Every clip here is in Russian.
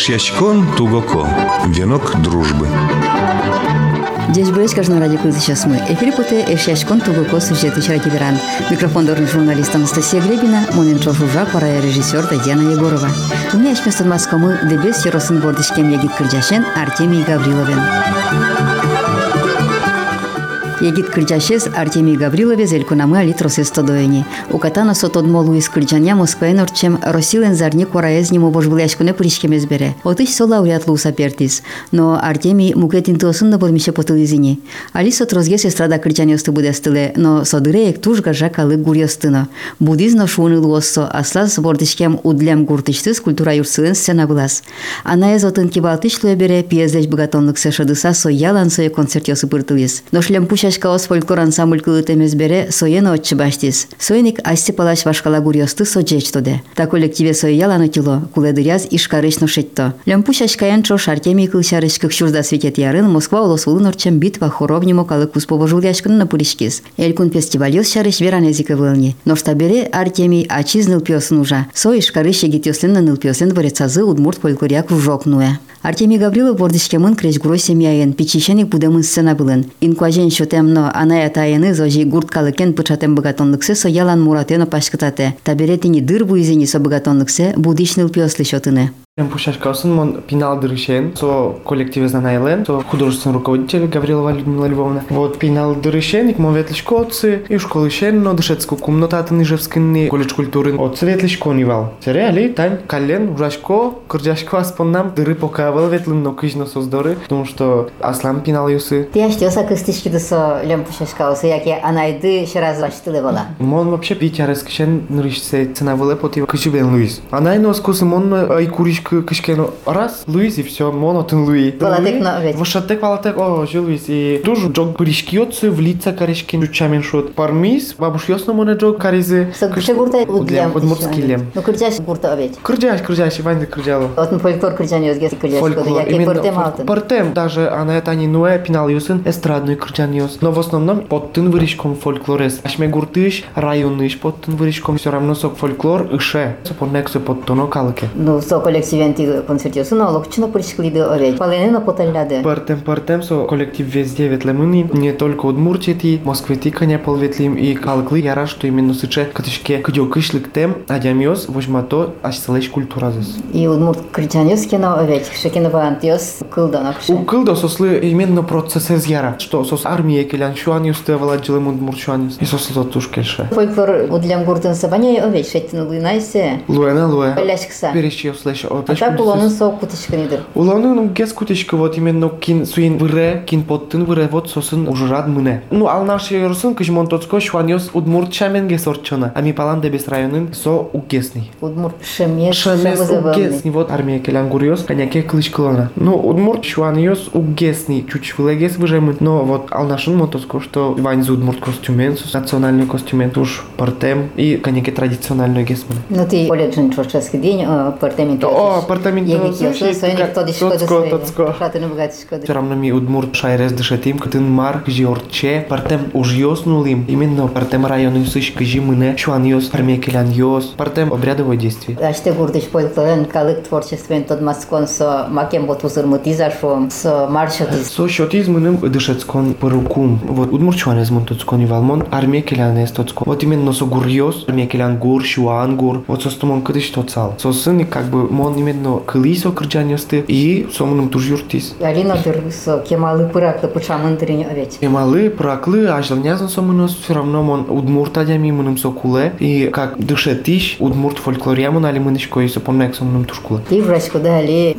Эшьячкон Тугоко. Венок дружбы. Будет каждый ради сейчас мы. Эфир путе Эшьячкон Тугоко сюжеты Чаракиберан. Микрофон дорожный журналист Анастасия Глебина, Моненчо Жужа, пора режиссер Татьяна Егорова. У меня есть место Москвы, дебес Яросын Бордышкем Ягит Кырджашен, Артемий Гавриловен. Егит кырджашес Артемий Гаврилове элькунамы али тросестодоени. Укатана сотодмо Луис кырджаня Москваен орчем Росилен зарни кораез нему божбуляшкуне пришкемез бере. Отыш со лауреат луса пертис. Но Артемий мукетин тосын да болмише потылызини. Али сотрозге сестрада кырджанёсты будестыле, но содыреек туж гажа калы гурьостыно. Будизно шуны луоссо аслас бордышкем удлем гуртыштыс культура юрсылен сцена былас. Ана эзотын кибалтыш луя бере пьездеч богатонлык сешадыса со ялан сое концерт ёсы пыртылыс. Но шлем пуша Чашкалос фольклор ансамбль кылытемез бере соена отчы баштис. Соеник асти палаш вашкала гурьосты соджечтоде. Та коллективе сояланы тило, куледыряз ишкарыш ношетто. Лямпу шашкаян чо шартеми кылшарыш кыкшурда светет ярын Москва олосулын орчем битва хоровнимо калы куспово жуляшкын на пуришкис. Элькун фестивалёс шарыш веранезика вылни. Но штабере Артемий ачиз нылпёсын ужа. Со ишкарыш егитёслен на нылпёслен дворецазы удмурт фольклория кружок нуя. Артемий Гаврилов бордышкемын кречгуро семьяен, печищеник будемын сцена былын. Инкуажен шотемно аная тайыны зожи гурткалыкен пычатем богатонлыксе со ялан муратено пашкытате. Таберетини дыр буизини со богатонлыксе будишныл пёслы шотыны. Пушашкасын мон пинал дырышен, со коллективе знанайлен, со художественный руководитель Гаврилова Людмила Львовна. Вот пинал дырышен, мон ветлишкоцы, и школы шен, но дышецку кумнотаты ныжевскинни, колледж культуры, от светлишко нивал. Сериали, тань, кален, ужашко, кырджашко аспоннам, дыры покавал ветлын, но кыжно создоры, потому что аслам пинал юсы. Ты аж тёса кыстышки дысо лем пушашкаусы, яки анайды шираз баштылы бола. Мон вообще питярес кишен нырышсе цена выле поти кычыбен Луис. Анай нос мон ай куриш кышкено раз Луис и все, монотон Луи. Палатек на ведь. Вашатек палатек, о, же Луис. И тоже джог пришкиотцы в лица корешки чамин шот. Пармис, бабуш ясно моне джог каризы. Сагуше гурта удлям. Удмуртский лем. Ну кырджаш гурта ведь. Кырджаш, кырджаш, Иван кырджало. Вот фольклор кырджан ёзге кырджаш пыртем алтын. Пыртем, даже она это не нуэ пинал юсын эстрадный кырджан ёс. Но в основном под тын вырежком фольклорес. Ашме гуртыш, районныш под тын вырежком все равно сок фольклор ише. Сопонексу под тоно калке. Ну, со коллективенти концертиосын олокчуна пырышкылиды овет. Паленена поталляды. Партем партем со коллектив везде ветлемыни, не только Удмуртии, ти, Москве ти коня полветлим и калклы яра, что именно сыче катышке кыдё кышлык тем, адямиос, возьмато, аж целэш культура зас. И удмурт кричанёс кена овет, шекена вантиос кылдана кышы. У кылда сослы именно процесс из яра, что сос армия келян шуаниус те валаджилым удмурт шуаниус, и сослы то туш кельше. Фольклор удлям гуртын сабаня овет, шеттин луйнайсе. Луэна луэ. Пеляшкса. Перещи слэш. А так улонын со кутышканидыр. Уланы ну гес кутышка вот именно кин суин выре, кин поттын выре вот сосын уже рад мыне. Ну ал наш yorsun кыш монтоцко шваниос удмурт чамен гес орчона, а ми палан дебес районын со угесный. Удмурт шемес, Шемес угесный вот армия келян гуриос, коняке клыш кылана. Ну удмурт шваниос угесный, чуть вылегес выжемын. Но вот ал нашын монтоцко, что вань за удмурт костюмен, национальный костюмен, туш партем и коняке традициональный гесмен. Ну ты колледжин чорческий день, апартамент. О, апартамент. Египет, соник то дишко Тоцко, тоцко. Шатыны богатишко. Все равно ми удмурт шайрес дышетим, кытын мар жиорче, партем уж ёснулим, именно партем районы сыш кыжи мыне, шуан ёс, армия келян ёс, партем обрядовое действие. Аште гурдыш фольклорен калык творчествен тот маскон со макем бот узырмутиза шо, со маршатиз. Со шотизмыным дышецкон порукум. Вот удмурт шуан ezмон тоцкон и валмон, армия келян эс тоцкон. Вот именно со гур ёс, армия келян гур, шуан гур, вот со стомон кыдыш тоцал. Со сыны как бы мон именно кылы со кырджанёсты и со мыным туж юртис. Алина дыр со кемалы пыраклы пычамын дырин овет. Эмалы, праклы, ажлнязан со мынос, все равно мон удмурт адями мыным со куле, и как дышетиш, удмурт фольклориамон али мынышко и со помнек со мыным туж куле. Ты врачку дали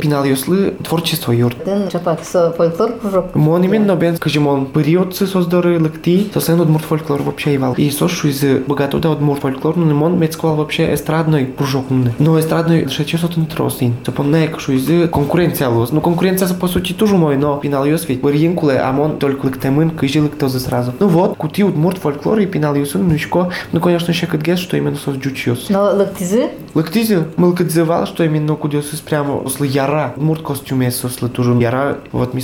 Пинал, ёслы творчество юрт. Дын чапак со фольклор кружок. Мон именно бен, скажем, он периодцы создары лыкти, со сен удмурт фольклор вообще ивал. И сошу из богато да удмурт фольклор, но мон мецквал вообще эстрадной кружок. Но эстрадной дышече со тын тросин. Со помнек, что из конкуренция лос. Ну конкуренция по сути тоже мой, но ёс ведь барьин куле, а мон только лыктемын, кыжи лыктозы сразу. Ну вот, кути удмурт фольклор и пинал ёсын, ну ишко, ну конечно, еще кыдгес, что именно сос джучиос. Но лыктизы Лактизи, мылкадзевал, что именно кудиосыз прямо ослы яра, мурт костюме сослы тоже яра, вот ми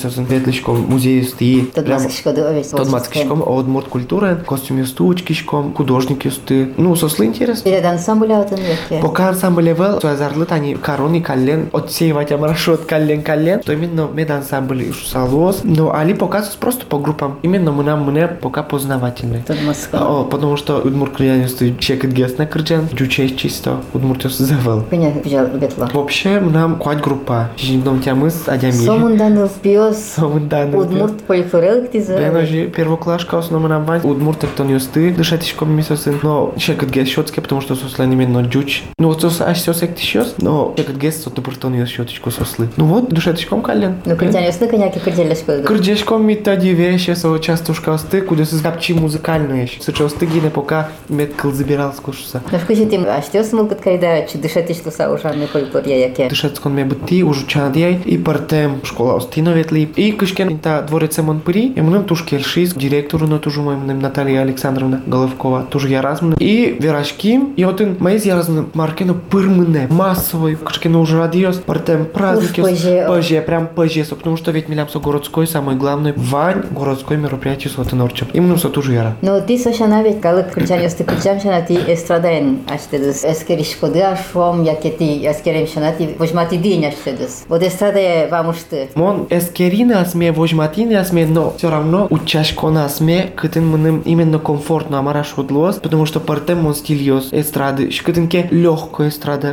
маскишко да овет. Тот маскишком, а от мурт культурен, костюм стучкишком, художник юсты. Ну, сослы интерес. Перед ансамбля атын веке. Пока ансамбль левел, то азарлы слыт они короны каллен, отсеивать маршрут каллен каллен, то именно мед ансамбль салос. Но али показывают просто по группам. Именно мы нам мне пока Москва. О, потому что Удмурт крыянисты чекет гесна крыджан, дючей чисто, Удмуртиос завел. Кыня взял ветла. Вообще, нам хватит группа. Жидом тямыз, адямир. Сомунданов пиос. Сомунданов. Удмурт полифорел тиза. Беножи первоклашка основа нам вань. Удмурт усты, дышатишко мисосын. Но чекет гес щетки, потому что сослан именно дюч. Ну вот сос аж сосек тишёс, но чекет гес сот напортон ее щеточку сослы. Ну вот, дышатишком кален. Ну, критяне сны коняки критяляшко. Крдешком ми тоді вещи, со частушка ости, куди се згапчи музикальну ещё. Суча ости гине пока меткл забирал скушуса. Ну, вкусит им, а что смолкат кайда, чи дышати что са фольклор я яке. Дышецкон ме бути, уже чадяй, и партем школа остиноветли. И кышкен та дворец Монпыри, и мнем туш кельшис, директору на тужу моим Наталья Александровна Головкова, тоже я размны. И верашки, и вот он мои я размны маркено массовый, кышкен уже радиос, партем праздники. Позже. Прям позже, потому что ведь милям со городской, самый главный, вань, городской мероприятие с Норчем. Именно со тужу яра. Но ты сошана ведь калык критяне сты критям шана ти эстрадаен аштедес. Эскериш коды ашвом, яке ти эскерем шана ти возьмати день аштедес. Вот эстрадая вам уж ты. Мон эскерина асме, вожматина асме, но все равно учашкона асме, кытын мыным именно комфортно амара шодлос, потому что партем мон стильос эстрады, кытынке легкая эстрада,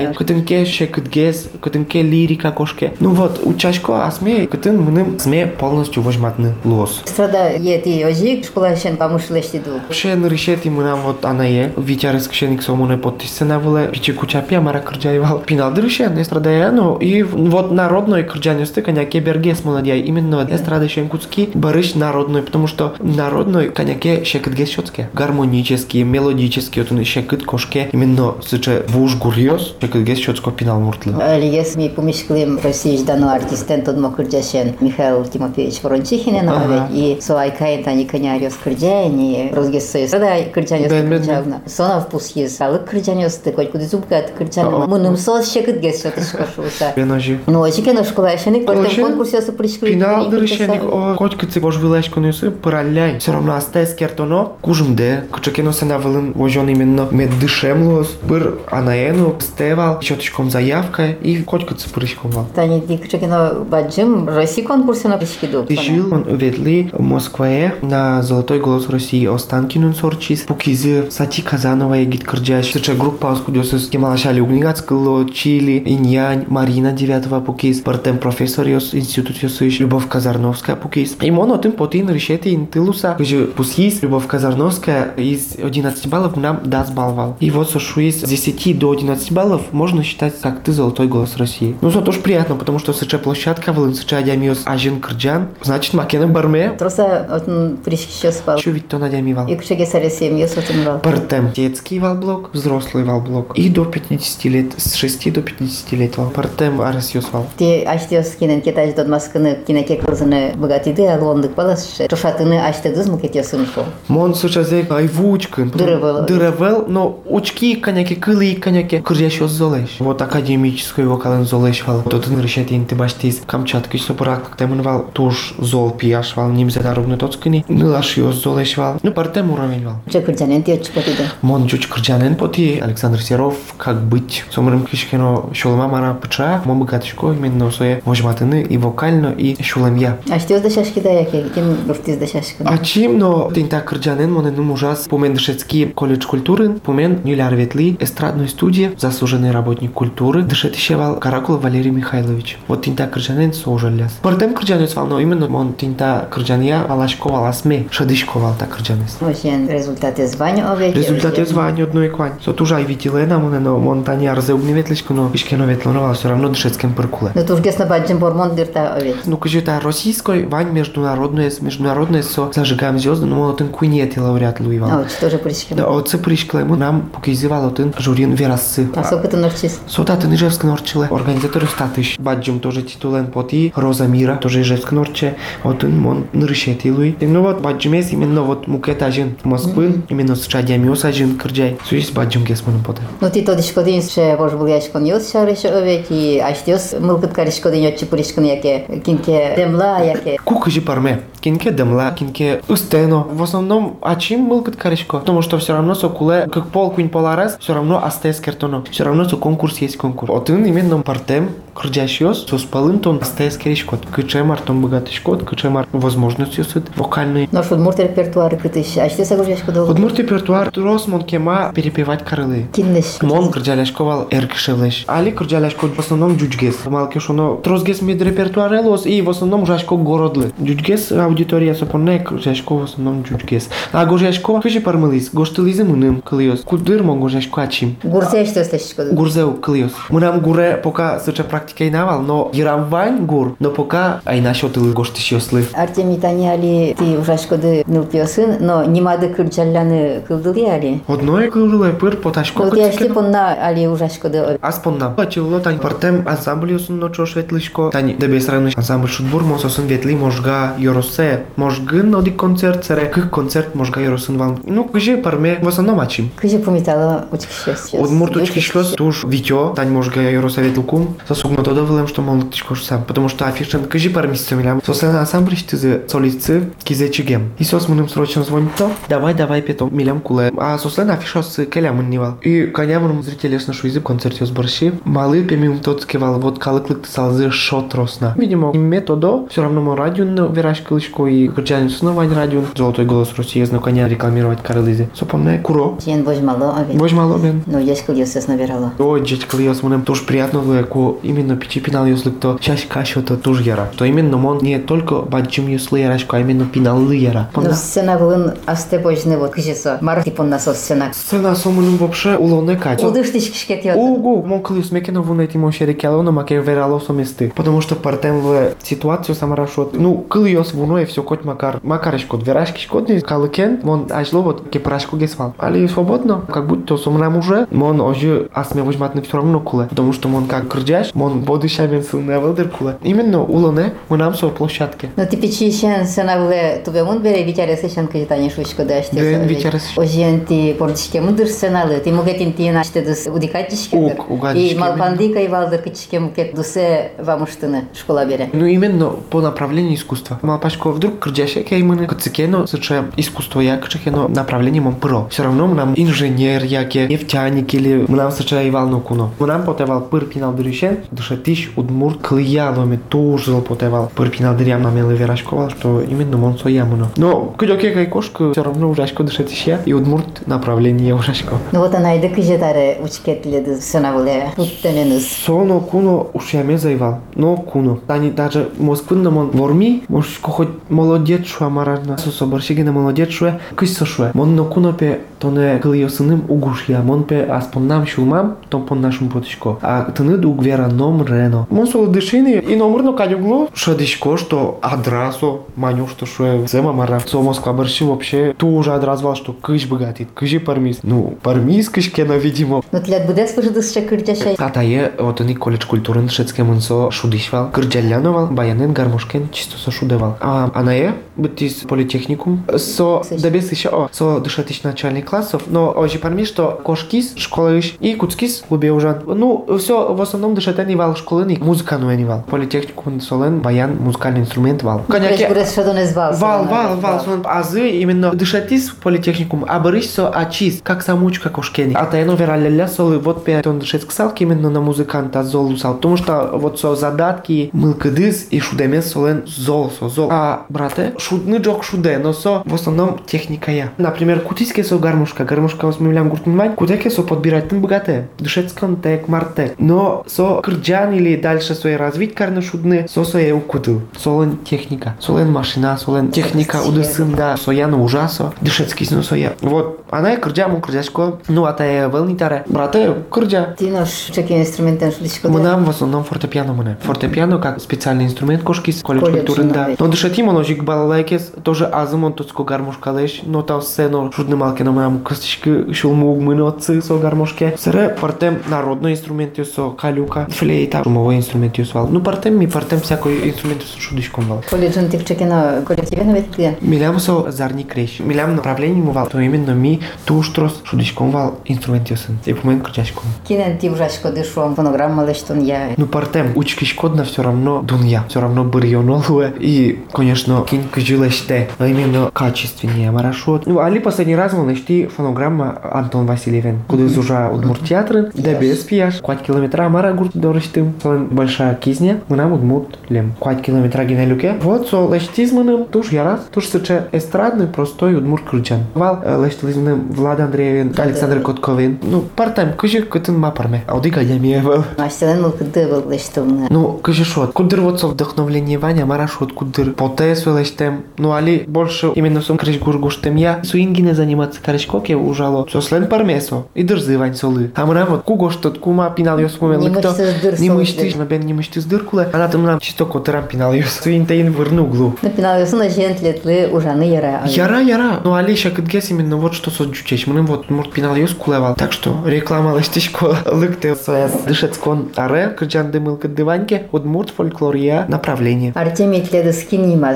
крджалляй, кытынке шекытгез, кытынке лирика кошке. Ну вот, учашко асме, кытын мыным сме полностью вожматны лос. Эстрада е ти ожик, школа шен помышлешти ду. На решети мы нам вот она е, Витя Рескшеник сомуне подтисена выле, пичи кучапи амара крджаевал. Пинал дырышен, эстрада я, ну и вот народной крджанисты, коняке бергес молодяй, именно эстрада шенкутский, барыш народной, потому что народной коняке шекытгес щетке. Гармонический, мелодический, вот он шекыт кошке, именно сыче вуж гурьос, шекытгес щетко пинал муртлы. Алиес ми помешклим России ждану артистен тот мокрджашен Михаил Тимофеевич Ворончихинен, ага. и суай кайын тани коняриос крджани, розгес союз. Да, крджаниос Бен, бен, бен. крджавна. Сона впус ез, алык крджаниос ты, хоть куди зубкат крджани. О. Мыным сос шекытгес щетышко шуса. Беножи. Ну, очекен школа шеник, Очень. потом конкурсе со пришкли. Пинал дырышеник, о, котка ци бож вилешко нюсы, паралляй. Все равно астес кертоно, кужым де, кучакено се навылын вожон именно мед дышем лос, пыр анаену, стевал, щеточком заявка и котка ци прыщком вал. Тани ди кчекено баджим, России конкурсе на пришки ду. Ты жил он ветли в Москве на Золотой голос России Останкинун Сорчис, Пукизы, Сати Казанова и Гид Кырджаш, Сыча группа Оскудиосус, Кемалашали Угнигацкало, Чили, Иньянь, Марина Девятого Пукиз, Партем профессор Йос, Институт Йосыш, Любовь Казарновская Пукиз. И моно тым потин решети интилуса, где Пусиз, Любовь Казарновская из 11 баллов нам даст балвал. И вот сошу из 10 до 11 баллов можно считать как ты Золотой голос России. Ну, зато тоже приятно, потому что Сыча площадка, Волын Сыча Адямиос Ажин Кырджан, значит Макена Барме, Троса от пришки ще спал. Чё ведь то надямивал? И кчеге саре семье сотенвал. Партем детский валблок, взрослый валблок. И до 50 лет, с 6 до 50 лет вал. Партем арасиос вал. Ти аштиос кинен кетаж дот маскыны кинеке кырзыны богатиды алондык баласшы. Тошатыны аштыдыз мукетесын шо. Мон сучазек айвучкын. Дырывал. Дырывал, но учки коняки, кылы коняки. Кырjаш золеш. Вот академической вокален золеш вал. Тотын решет инты баштиз. Камчатки сопрак, темын вал. Туш зол пияш вал. Нимзе дорогны тоцкыни. Нылаш йоз золеш вал. Ну партем уровень вал. Че кырджанен ти очкотиды. Мон чуч крджанен поти Александр Серов, как быть. Сомрым кишкено шолма мара пыча, мон богатышко именно своє вожматыны и вокально, и шулемья. Аштиос да шашки да яке, ким руфтиз да шашкы. А чим, но тин так крджанен, монен ну ужас, помен Дышецкий колледж культуры, помен Нюляр Ветли, эстрадной студии, заслуженный работник культуры, Дышетищевал Каракул Валерий Михайлович. Вот тин так крджанен сожаляс. Портем крджанец вал, но именно мон тин так крджания валашковал асме, шадышковал так крджанес. Ошен результаты звания овеки. Результате звания одной квань. Со тужа и витилена, моне, но монтаньяр за угневетличко, но ишкено ветлоновал все равно Дышецким перкуле. Ну туж гесна баджим бормон дырта овеки. Ну, кажи, та российской вань международная, международная со зажигаем звезды, но он один куинет и лауреат А Луивал. вот тоже пришки. Да, оце пришкла ему нам показывал один журин верасы. А сколько ты норчис? Сота ты Ижевск Норчиле. Организатор статыш. Баджим тоже титулен поти. Роза Мира тоже Ижевск Норче. Вот он мон нырышети луи. И Ну вот баджим есть именно вот мукет ажин Москвы. Именно с чадями ажин кырджай. Суис баджим гес мон поте. Ну ти тоди шкодин ше бож бул яшкон йос шарыш овеки. Аштиос мылкыт кариш шкодин йотчи пришкын яке. Кинке демла яке. Ку кажи парме. Кинке демла, кинке устено. В основном, а чем был каткаришко? Потому что все равно сокуле, как пол кунь поларес, все равно астес кертоно. Все равно со конкурс есть конкурс. Один именно партем, крдящиос, со спалым тон астес керишкот. Кычемар тон богатышкот, кычемар возможностью сыт вокальный. Что удмурт репертуары кытыш. А что сагуржашко долго? Удмурт репертуар рос мон кема перепевать крылы. Киндеш. Мон крдяляшковал эркшелеш. Али крдяляшко в основном джуджгес. Малки шоно трозгес мид репертуарелос и в основном жашко городлы. Джуджгес аудитория сопоне жашко в основном джуджгес. А гожашко кыжи пармылис. Гоштылизы мыным кылиос. Кудыр мон гожашко ачим. Гурзе что стащишко долго? Гурзеу кылиос. Мынам гуре пока сыча практика и навал, но ярам вань гур, но пока ай нашотылы гоштышиослы. Артемий Тани али ты ужашкоды нылпиосын, но немады кырчалляны кылдылы али. Одное кылдылы пыр поташко. Вот я шли понна али ужашкоды. Аспонна. Ачыло тань партем ансамбль юсын ночо шветлышко. Тань дебес районы ансамбль шутбур мососын ветли можга йоросе. Можгын оди концерт сере. Кых концерт можга йоросын вал. Ну, кыжи парме в основном ачим. Кыжи помитала. От мурточки шлёс туш витё, тань можга йоросе ветлукум. Сосугно то довелем, что мол тишко сам. Потому что афишен кыжи парме стемилям. Сослен ансамбль штызы солистцы кизе чигем. И сос мыным срочно звонит то. Давай, давай, петом милям куле. А сослен афишос келям нивал. И коня мыным зрители с нашу язык концерте сборщи. Малы пемим тот скивал вот калыклык салзы шот росна. Видимо, методо все равно мы радио вераш кылышко и грджанин снова радио. Золотой голос России знаю коня рекламировать карылызи. Сопомне куро. Тен божмало, а ведь. Боже мало бен. Ну, я скылился наверала. Ой, джеч клиос мунем тоже приятно было, ко именно пичи пинал юслык то чаще кашо то тоже яра. То именно мон не только баджим юслы ярашко, а именно пинал яра. Ну, сцена вылын асте божны вот кыжесо. Марти понна со сцена. Сцена сомунем вообще улоне кать. Удыш тыш кишкет йод. Угу, мон клиос мекено вуна эти мон шерекяло, но маке верало соместы. Потому что партем в ситуацию самарашот. Ну, клиос вуно и все кот макар. Макарышко, дверашки шкодный, калыкен, мон ачло вот кепрашку гесвал. Али свободно, как будто сомнам уже, мон оже асме возьматны все равно куле. Потому что мон как крджаш, мон бодышамен суневел дер куле. Именно улоне, мы нам со площадке. Ну, ти пичи шен сцена выле тубе мун бере витяре сешен кыжи тани шучко да аште. Ден витяре сешен. Ожен ти пордишке мудыр сценалы. Ти мугетин ти наште дус удикатишке. Ук, угадишке, И малпандика и валды кычке мукет дусе вамуштыны школа бере. Ну именно по направлению искусства. Малпашко вдруг крджаше кеймыны, кацикено, сыче искусство я кчехено направление мон про. Все равно мы нам инженер яке, нефтяник или мы нам сыче и вал куно. Мы нам потевал пыр пинал дырющен, душе тиш удмур клыяломе тоже потевал пыр пинал дырям на мелы верашковал, что именно мон соямуно. Но кудёке кай кошка все равно ужашко дыше тишья и удмурт направление ужашко. Ну вот она и кыжи таре учкетледи сцена выле туттеменыз. Соно куно ушяме заевал, но куно. Тани даже Москвын мон ворми, может хоть молодец шуа маражна, сосо баршиги на молодец шуа, кысь шуа. Мон но куно пе тоне кылиосыным угушья, мон пе аспоннам шулмам, том пон нашим потышко. А тыны дуг вера ном рено. Мон соло дышини и номерно кадюгло, что дышко, что адрасо, маню, что шуа зема мара. Со Москва барши вообще тоже адразвал, что кыш богатит, кыжи пармис. Ну, пармис кышкено, видимо. Ну, тлят буде спожидыс ще кырджашай. Атае от ни коледж культурын шецке мунсо шудишвал, кырджаляновал, баянен гармошкен чисто со шудевал. А анае бытис политехникум со дебес еще о со дышатич начальных классов, но ожи парми что кошкис школа иш и куцкис лубе ужан. Ну все в основном дышатени вал школыник музыка ну вал. Политехникум солен баян музыкальный инструмент вал. Не звал. Вал, вал, вал, сон азы именно дышатис политехникум, а барыш со ачис, как самучка кошкени. А тайно вералля солы вот пять он дышет салки именно на музыканта зол усал, потому что вот со задатки мылкадыс и шудемес солен зол со зол. А брате шудны джок шуде, но со в основном техника я. Например, кутиске со гармошка, гармошка осмывлям гуртнмань, кутеке со подбирать тын богате, дышецкон тек мартек. Но со кырджан или дальше свои развить карны шудны, со я укутыл. Солен техника, солен машина, солен техника удысын да, я на ужасо, дышецкий но со я. Вот, она и кырджа, му кырджашко, ну а та е вълнитаре. Брате, кырджа, Ти наш чеки инструментен шудишко Мы нам в основном фортепиано мы. Фортепиано как специальный инструмент кошки с колледж Колледж, культуры, да. да. Но дышати моножик балалайкес тоже азымон туско гармошка леш, но та сцено шудны малки на моям костички шулму мынотцы со гармошке. Сыре партем народный инструмент со калюка, флейта, шумовой инструмент юсвал. Ну партем ми партем всякой инструмент с шудишком вал. Колледжен ти чеки на коллективе на ветке. Милям со зарни крещ. Милям направление му вал. То именно ми туштрос шудишком вал инструмент юсын. И по моим крутяшком. Кинен ти ужашко дышом фонограмма лештон я. Ну партем учки шкодно все равно дунья, все равно бырьонолуе и коня конечно, кинь кжилеште, но именно качественнее марашрут. Ну, али последний раз мы нашли фонограмма Антон Васильевен, куда из уже Удмурт да без пияш, 5 километра мара гурт дорыштым, большая кизня, мы нам Удмурт лем, 5 километра генелюке. Вот, со лештизманым, туш ярас, туш сыче эстрадный, простой Удмурт крыльчан. Вал лештизманым Влад Андреевин, Александр Котковин, ну, партайм, кыжы кытын мапарме, аудига ямиевал. Астелен был кыды был лештовны. Ну, кыжы шот, кудыр вот со вдохновление Ваня, марашот, кудыр потесу лештем, ну, али больше именно сум крыш гургуштем я, суингине заниматься карышкоке ужало, со слен пармесо, и дырзы вань солы. Там рам, куго что кума пинал ёс куме Не лыкто, мышцы с дыр не мышты, на бен не мышты с дыркуле, она там нам чисто котырам пинал ёс, суинтейн вырну углу. Напинал ясына жентлетлы ужаны яра. Яра, яра. Ну, Алиша, кыдгес именно вот что соджучеш. Мы вот, может, пинал ёс кулевал. Так что, реклама ластичко лыкте свояс. Дышецкон аре, кырджан дымыл кыддываньке, удмурт фольклория направление. Артемий тледі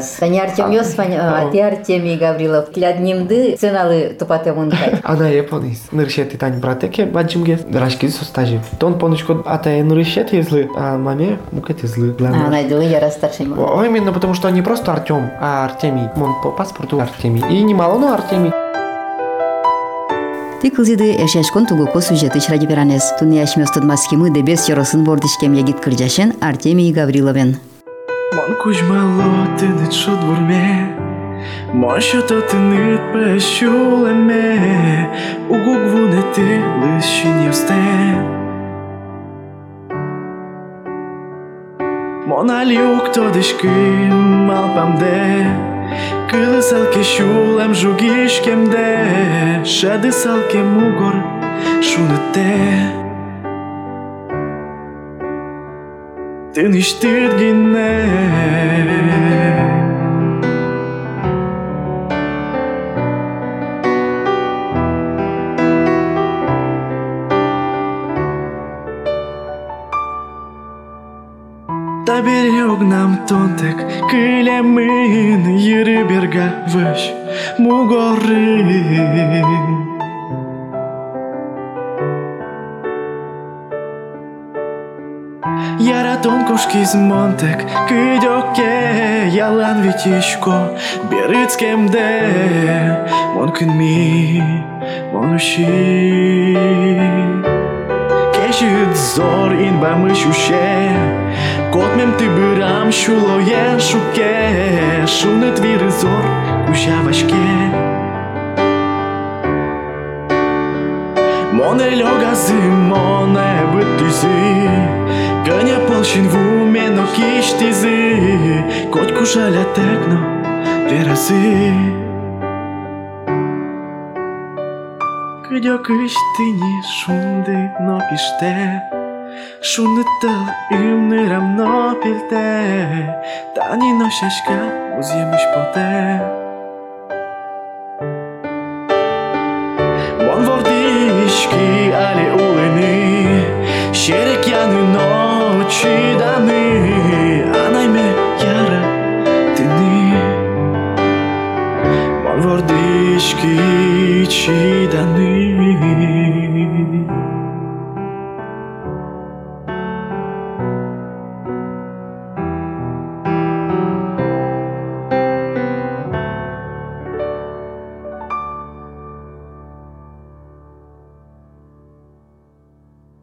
скиннимаз. Тани Артем Йосвань, а ты Артемий Гаврилов. Тляднимды ценалы тупате мункай. Ана японис. И тань братеке, баджимге, рашки со стажи. Тон поночко, а та ныршет злы, а маме мукете злы. А, найдылы яра старший ма. О, именно потому, что не просто Артем, а Артемий. Он по паспорту Артемий. И немало, но Артемий. Ти кылзиды эшешкон тугуко сюжеты ради беранес. Туни яшмёстуд маскимы дебес чоросын бордишкем ягит кырджашен Артемий Гавриловен. Мон кужмало тинит шудвурме Мощо то тинит пешулеме Угугвунети лишиньосте Мональюк то дишки малпамде Кылысалке шулем жугишкемде Шадысалке мугор шунете Ты не штыргине Та берег нам тонтек Килемин Єри берга виш Мугори Тонкушки з Монтек, кидь ялан вітічко, бірицькем де, мон кінмі, мон уші. Кешіт зор ін бамиш уще, кот мем ти бирам шуло є шуке, шуне твіри зор, куща важке. Моне льога зимоне бит тизи, моне бытызы Гënje полшин ву мено киштизы Коть кушаля текно веразы Кыдё кыштыни шунды но пиште Шунды тыл имны рамно пилте Тани но шашка уземыш поте Вон вордишки али улыны 시다니 하나님의 야를 듣니 말월 디시기 치다니